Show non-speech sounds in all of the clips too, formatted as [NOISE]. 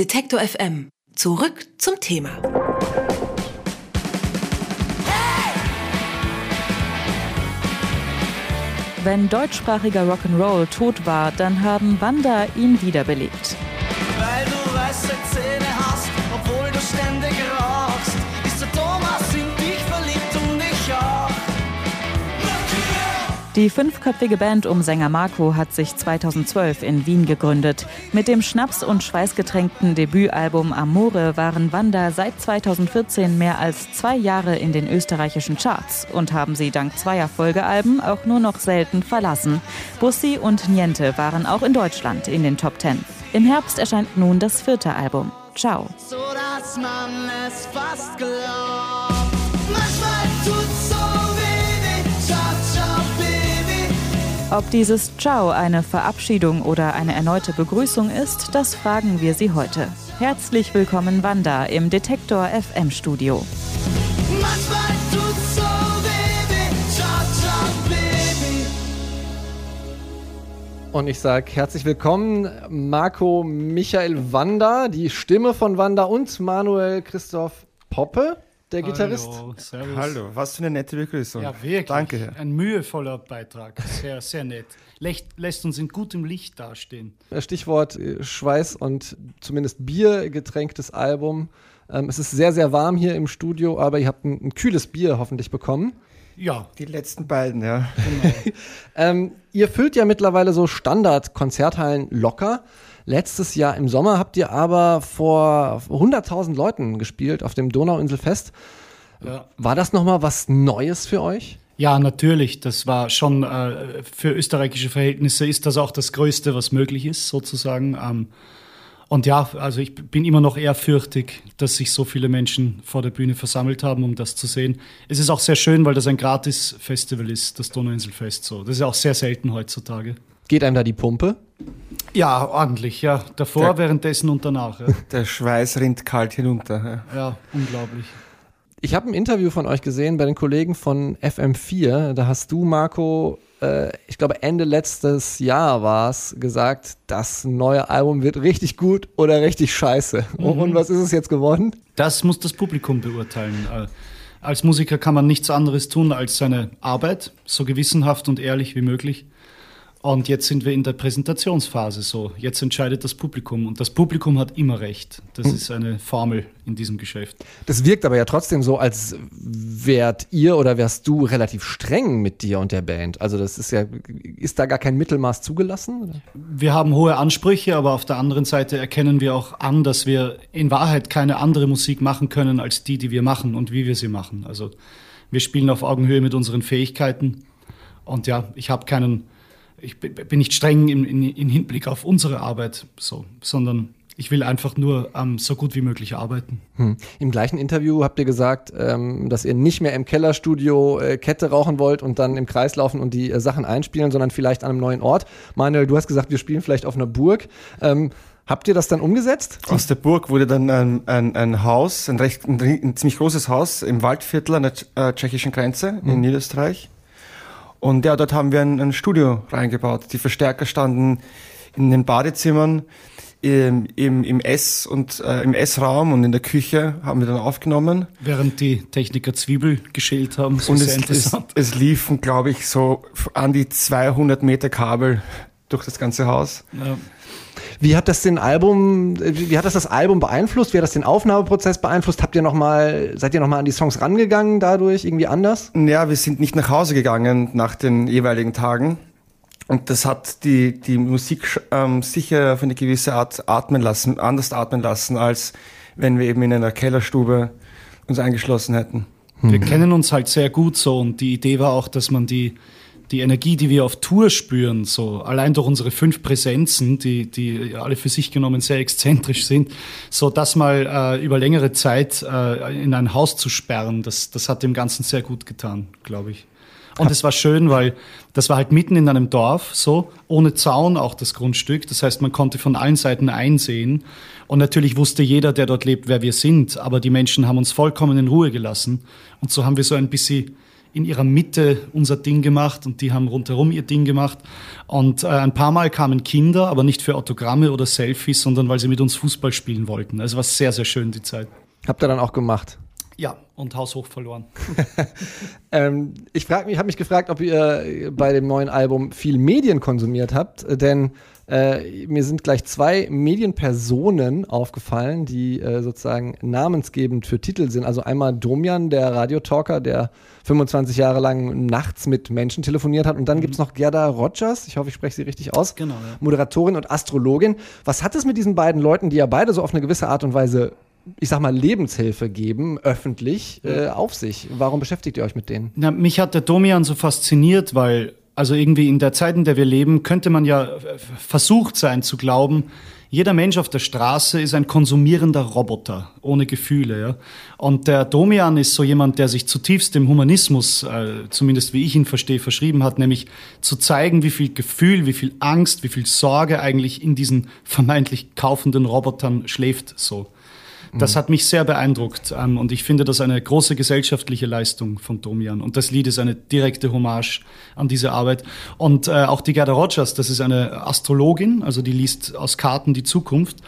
Detektor FM. Zurück zum Thema. Wenn deutschsprachiger Rock'n'Roll tot war, dann haben Wanda ihn wiederbelebt. Weil du weiße Zähne hast, Die fünfköpfige Band um Sänger Marco hat sich 2012 in Wien gegründet. Mit dem Schnaps- und schweißgetränkten Debütalbum Amore waren Wanda seit 2014 mehr als zwei Jahre in den österreichischen Charts und haben sie dank zweier Folgealben auch nur noch selten verlassen. Bussi und Niente waren auch in Deutschland in den Top Ten. Im Herbst erscheint nun das vierte Album. Ciao. So dass man es fast glaubt. Ob dieses Ciao eine Verabschiedung oder eine erneute Begrüßung ist, das fragen wir Sie heute. Herzlich willkommen Wanda im Detektor FM Studio. Manchmal tut's so weh. ciao, ciao, Baby. Und ich sage herzlich willkommen, Marco Michael Wanda, die Stimme von Wanda und Manuel Christoph Poppe, der Gitarrist. Hallo, servus. Hallo, was für eine nette Begrüßung. Ja, wirklich. Danke. Ein mühevoller Beitrag. Sehr, sehr nett. Lächt, lässt uns in gutem Licht dastehen. Stichwort äh, Schweiß und zumindest Bier getränktes Album. Ähm, es ist sehr, sehr warm hier im Studio, aber ihr habt ein, ein kühles Bier hoffentlich bekommen. Ja, Die letzten beiden, ja. [LAUGHS] Ähm, ihr füllt ja mittlerweile so Standard-Konzerthallen locker. Letztes Jahr im Sommer habt ihr aber vor 100.000 Leuten gespielt auf dem Donauinselfest. ja. War das nochmal was Neues für euch? ja, natürlich. Das war schon äh, für österreichische Verhältnisse ist das auch das Größte, was möglich ist, sozusagen. Ähm, und ja, also ich bin immer noch ehrfürchtig, dass sich so viele Menschen vor der Bühne versammelt haben, um das zu sehen. Es ist auch sehr schön, weil das ein Gratis-Festival ist, das Donauinselfest. So, das ist ja auch sehr selten heutzutage. Geht einem da die Pumpe? Ja, ordentlich, ja. Davor, Der- währenddessen und danach. Ja, [LAUGHS] Der Schweiß rinnt kalt hinunter. Ja. ja unglaublich. Ich habe ein Interview von euch gesehen bei den Kollegen von FM4. Da hast du, Marco, äh, ich glaube Ende letztes Jahr war es, gesagt, das neue Album wird richtig gut oder richtig scheiße. Und was ist es jetzt geworden? Das muss das Publikum beurteilen. Äh, Als Musiker kann man nichts anderes tun als seine Arbeit, so gewissenhaft und ehrlich wie möglich. Und jetzt sind wir in der Präsentationsphase so. Jetzt entscheidet das Publikum und das Publikum hat immer recht. Das ist eine Formel in diesem Geschäft. Das wirkt aber ja trotzdem so, als wärt ihr oder wärst du relativ streng mit dir und der Band. Also das ist ja, ist da gar kein Mittelmaß zugelassen? Oder? Wir haben hohe Ansprüche, aber auf der anderen Seite erkennen wir auch an, dass wir in Wahrheit keine andere Musik machen können als die, die wir machen und wie wir sie machen. Also wir spielen auf Augenhöhe mit unseren Fähigkeiten. Und ja, ich habe keinen, ich bin nicht streng im, in, in Hinblick auf unsere Arbeit, so, sondern ich will einfach nur ähm, so gut wie möglich arbeiten. Hm. Im gleichen Interview habt ihr gesagt, ähm, dass ihr nicht mehr im Kellerstudio äh, Kette rauchen wollt und dann im Kreis laufen und die äh, Sachen einspielen, sondern vielleicht an einem neuen Ort. Manuel, du hast gesagt, wir spielen vielleicht auf einer Burg. Ähm, habt ihr das dann umgesetzt? Aus der Burg wurde dann ein, ein, ein Haus, ein, recht, ein, ein ziemlich großes Haus im Waldviertel an der äh, tschechischen Grenze in Niederösterreich. Und ja, dort haben wir ein, ein Studio reingebaut. Die Verstärker standen in den Badezimmern, im, im, im Ess- und äh, im Essraum und in der Küche haben wir dann aufgenommen. Während die Techniker Zwiebel geschält haben, so Und es, es, es liefen, glaube ich, so an die 200 Meter Kabel durch das ganze Haus. Ja. Wie hat das den Album, äh, wie hat das das Album beeinflusst? Wie hat das den Aufnahmeprozess beeinflusst? Habt ihr noch mal, seid ihr noch mal an die Songs rangegangen dadurch irgendwie anders? Ja, wir sind nicht nach Hause gegangen nach den jeweiligen Tagen. Und das hat die, die Musik ähm, sicher auf eine gewisse Art atmen lassen, anders atmen lassen, als wenn wir eben in einer Kellerstube uns eingeschlossen hätten. Wir kennen uns halt sehr gut so und die Idee war auch, dass man die, die Energie, die wir auf Tour spüren, so allein durch unsere fünf Präsenzen, die, die alle für sich genommen sehr exzentrisch sind, so das mal äh, über längere Zeit äh, in ein Haus zu sperren, das, das hat dem Ganzen sehr gut getan, glaube ich. Und es war schön, weil das war halt mitten in einem Dorf, so, ohne Zaun auch das Grundstück. Das heißt, man konnte von allen Seiten einsehen. Und natürlich wusste jeder, der dort lebt, wer wir sind. Aber die Menschen haben uns vollkommen in Ruhe gelassen. Und so haben wir so ein bisschen in ihrer Mitte unser Ding gemacht und die haben rundherum ihr Ding gemacht. Und äh, ein paar Mal kamen Kinder, aber nicht für Autogramme oder Selfies, sondern weil sie mit uns Fußball spielen wollten. Also war sehr, sehr schön die Zeit. Habt ihr dann auch gemacht? Ja, und haushoch verloren. [LAUGHS] Ähm, ich frage mich, habe mich gefragt, ob ihr bei dem neuen Album viel Medien konsumiert habt, denn äh, mir sind gleich zwei Medienpersonen aufgefallen, die äh, sozusagen namensgebend für Titel sind. Also einmal Domian, der Radiotalker, der 25 Jahre lang nachts mit Menschen telefoniert hat. Und dann gibt's noch Gerda Rogers, ich hoffe, ich spreche sie richtig aus, Genau, ja. Moderatorin und Astrologin. Was hat es mit diesen beiden Leuten, die ja beide so auf eine gewisse Art und Weise, ich sag mal, Lebenshilfe geben, öffentlich, äh, auf sich? Warum beschäftigt ihr euch mit denen? Na, mich hat der Domian so fasziniert, weil, also irgendwie in der Zeit, in der wir leben, könnte man ja äh, versucht sein zu glauben, jeder Mensch auf der Straße ist ein konsumierender Roboter ohne Gefühle. Ja? Und der Domian ist so jemand, der sich zutiefst dem Humanismus, äh, zumindest wie ich ihn verstehe, verschrieben hat, nämlich zu zeigen, wie viel Gefühl, wie viel Angst, wie viel Sorge eigentlich in diesen vermeintlich kaufenden Robotern schläft. So. Das hat mich sehr beeindruckt ähm, und ich finde das eine große gesellschaftliche Leistung von Domian. Und das Lied ist eine direkte Hommage an diese Arbeit. Und äh, auch die Gerda Rogers, das ist eine Astrologin, also die liest aus Karten die Zukunft.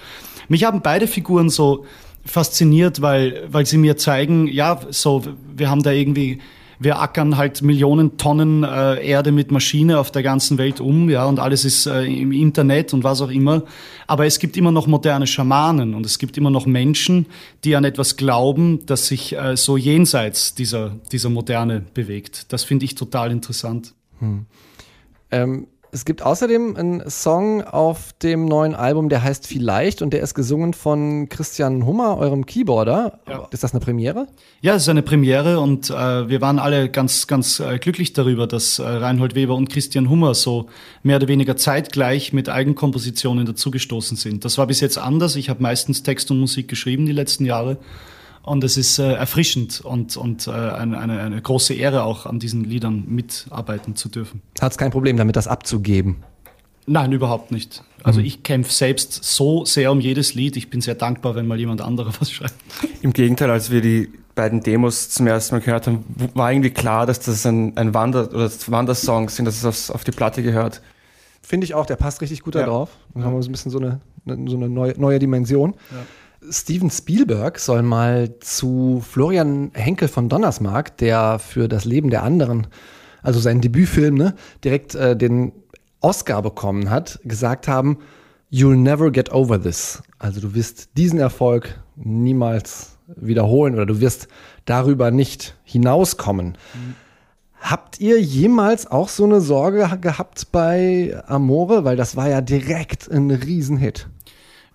Mich haben beide Figuren so fasziniert, weil, weil sie mir zeigen, ja, so, wir haben da irgendwie wir ackern halt Millionen Tonnen äh, Erde mit Maschine auf der ganzen Welt um, ja, und alles ist äh, im Internet und was auch immer. Aber es gibt immer noch moderne Schamanen und es gibt immer noch Menschen, die an etwas glauben, das sich äh, so jenseits dieser, dieser Moderne bewegt. Das finde ich total interessant. Ähm, es gibt außerdem einen Song auf dem neuen Album, der heißt Vielleicht und der ist gesungen von Christian Hummer, eurem Keyboarder. Ja. Ist das eine Premiere? Ja, es ist eine Premiere und äh, wir waren alle ganz, ganz äh, glücklich darüber, dass äh, Reinhold Weber und Christian Hummer so mehr oder weniger zeitgleich mit Eigenkompositionen dazugestoßen sind. Das war bis jetzt anders. Ich habe meistens Text und Musik geschrieben die letzten Jahre. Und es ist äh, erfrischend und, und äh, eine, eine, eine große Ehre auch an diesen Liedern mitarbeiten zu dürfen. Hat es kein Problem damit, das abzugeben? Nein, überhaupt nicht. Also ich kämpfe selbst so sehr um jedes Lied. Ich bin sehr dankbar, wenn mal jemand anderer [LAUGHS] was schreibt. Im Gegenteil, als wir die beiden Demos zum ersten Mal gehört haben, war irgendwie klar, dass das ein, ein Wander- oder Wandersongs sind, dass es aufs, auf die Platte gehört. Finde ich auch, der passt richtig gut da Ja. drauf. Dann haben wir so ein bisschen so eine, eine- so eine neue, neue Dimension. Steven Spielberg soll mal zu Florian Henkel von Donnersmarck, der für das Leben der anderen, also seinen Debütfilm, ne, direkt äh, den Oscar bekommen hat, gesagt haben, You'll never get over this. Also du wirst diesen Erfolg niemals wiederholen oder du wirst darüber nicht hinauskommen. Habt ihr jemals auch so eine Sorge gehabt bei Amore? Weil das war ja direkt ein Riesenhit.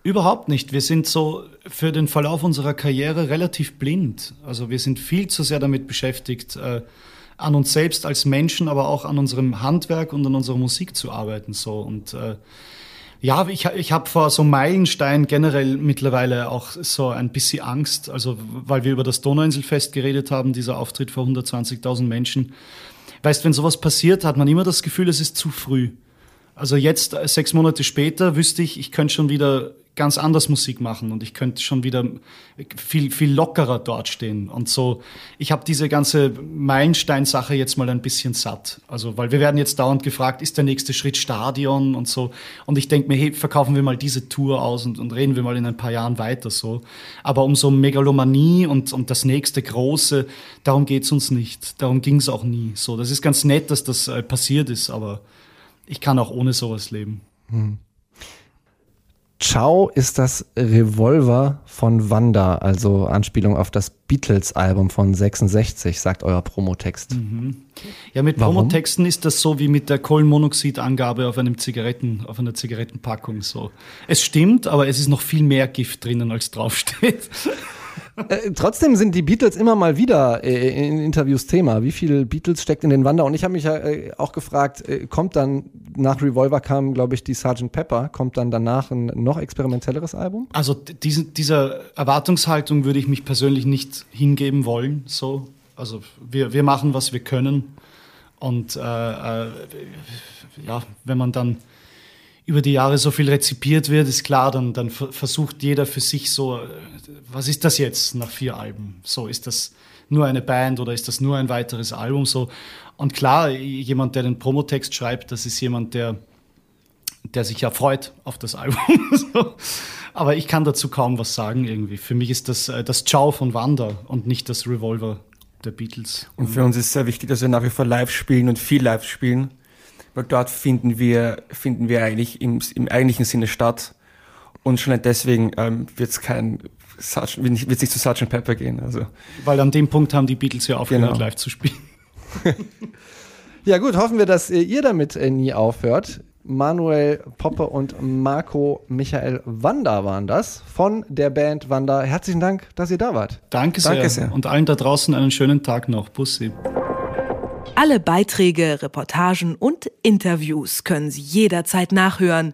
Überhaupt nicht. Wir sind so für den Verlauf unserer Karriere relativ blind. Also wir sind viel zu sehr damit beschäftigt, äh, an uns selbst als Menschen, aber auch an unserem Handwerk und an unserer Musik zu arbeiten. So und äh, ja, ich, ich habe vor so Meilenstein generell mittlerweile auch so ein bisschen Angst, also weil wir über das Donauinselfest geredet haben, dieser Auftritt vor 120.000 Menschen. Weißt, wenn sowas passiert, hat man immer das Gefühl, es ist zu früh. Also jetzt, äh, sechs Monate später, wüsste ich, ich könnte schon wieder ganz anders Musik machen und ich könnte schon wieder viel, viel lockerer dort stehen. Und so, ich habe diese ganze Meilenstein-Sache jetzt mal ein bisschen satt. Also, weil wir werden jetzt dauernd gefragt, ist der nächste Schritt Stadion und so. Und ich denke mir, hey, verkaufen wir mal diese Tour aus und, und reden wir mal in ein paar Jahren weiter so. Aber um so Megalomanie und, und das nächste Große, darum geht's uns nicht. Darum ging's auch nie. So, das ist ganz nett, dass das äh, passiert ist, aber ich kann auch ohne sowas leben. Ciao ist das Revolver von Wanda, also Anspielung auf das Beatles-Album von 66, sagt euer Promotext. Ja, mit Warum? Promotexten ist das so wie mit der Kohlenmonoxidangabe auf einem Zigaretten, auf einer Zigarettenpackung so. Es stimmt, aber es ist noch viel mehr Gift drinnen, als draufsteht. Äh, trotzdem sind die Beatles immer mal wieder äh, in Interviews Thema. Wie viel Beatles steckt in den Wanda? Und ich habe mich ja äh, auch gefragt, äh, kommt dann nach Revolver kam, glaube ich, die Sgt. Pepper, kommt dann danach ein noch experimentelleres Album? Also diesen, dieser Erwartungshaltung würde ich mich persönlich nicht hingeben wollen. So. Also wir, wir machen, was wir können. Und äh, äh, ja, wenn man dann über die Jahre so viel rezipiert wird, ist klar, dann, dann ver- versucht jeder für sich so, äh, was ist das jetzt nach vier Alben? So ist das nur eine Band oder ist das nur ein weiteres Album so? Und klar, jemand, der den Promotext schreibt, das ist jemand, der, der sich ja freut auf das Album. [LAUGHS] Aber ich kann dazu kaum was sagen irgendwie. Für mich ist das äh, das Ciao von Wanda und nicht das Revolver der Beatles. Und für uns ist sehr wichtig, dass wir nach wie vor live spielen und viel live spielen, weil dort finden wir, finden wir eigentlich im, im eigentlichen Sinne statt. Und schon deswegen ähm, wird es kein nicht, wird's nicht zu Sgt. Pepper gehen. Also Weil an dem Punkt haben die Beatles ja aufgehört, Genau. live zu spielen. [LAUGHS] Ja gut, hoffen wir, dass äh, ihr damit äh, nie aufhört. Manuel Poppe und Marco Michael Wanda waren das von der Band Wanda. Herzlichen Dank, dass ihr da wart. Danke sehr. Danke sehr. Und allen da draußen einen schönen Tag noch. Bussi. Alle Beiträge, Reportagen und Interviews können Sie jederzeit nachhören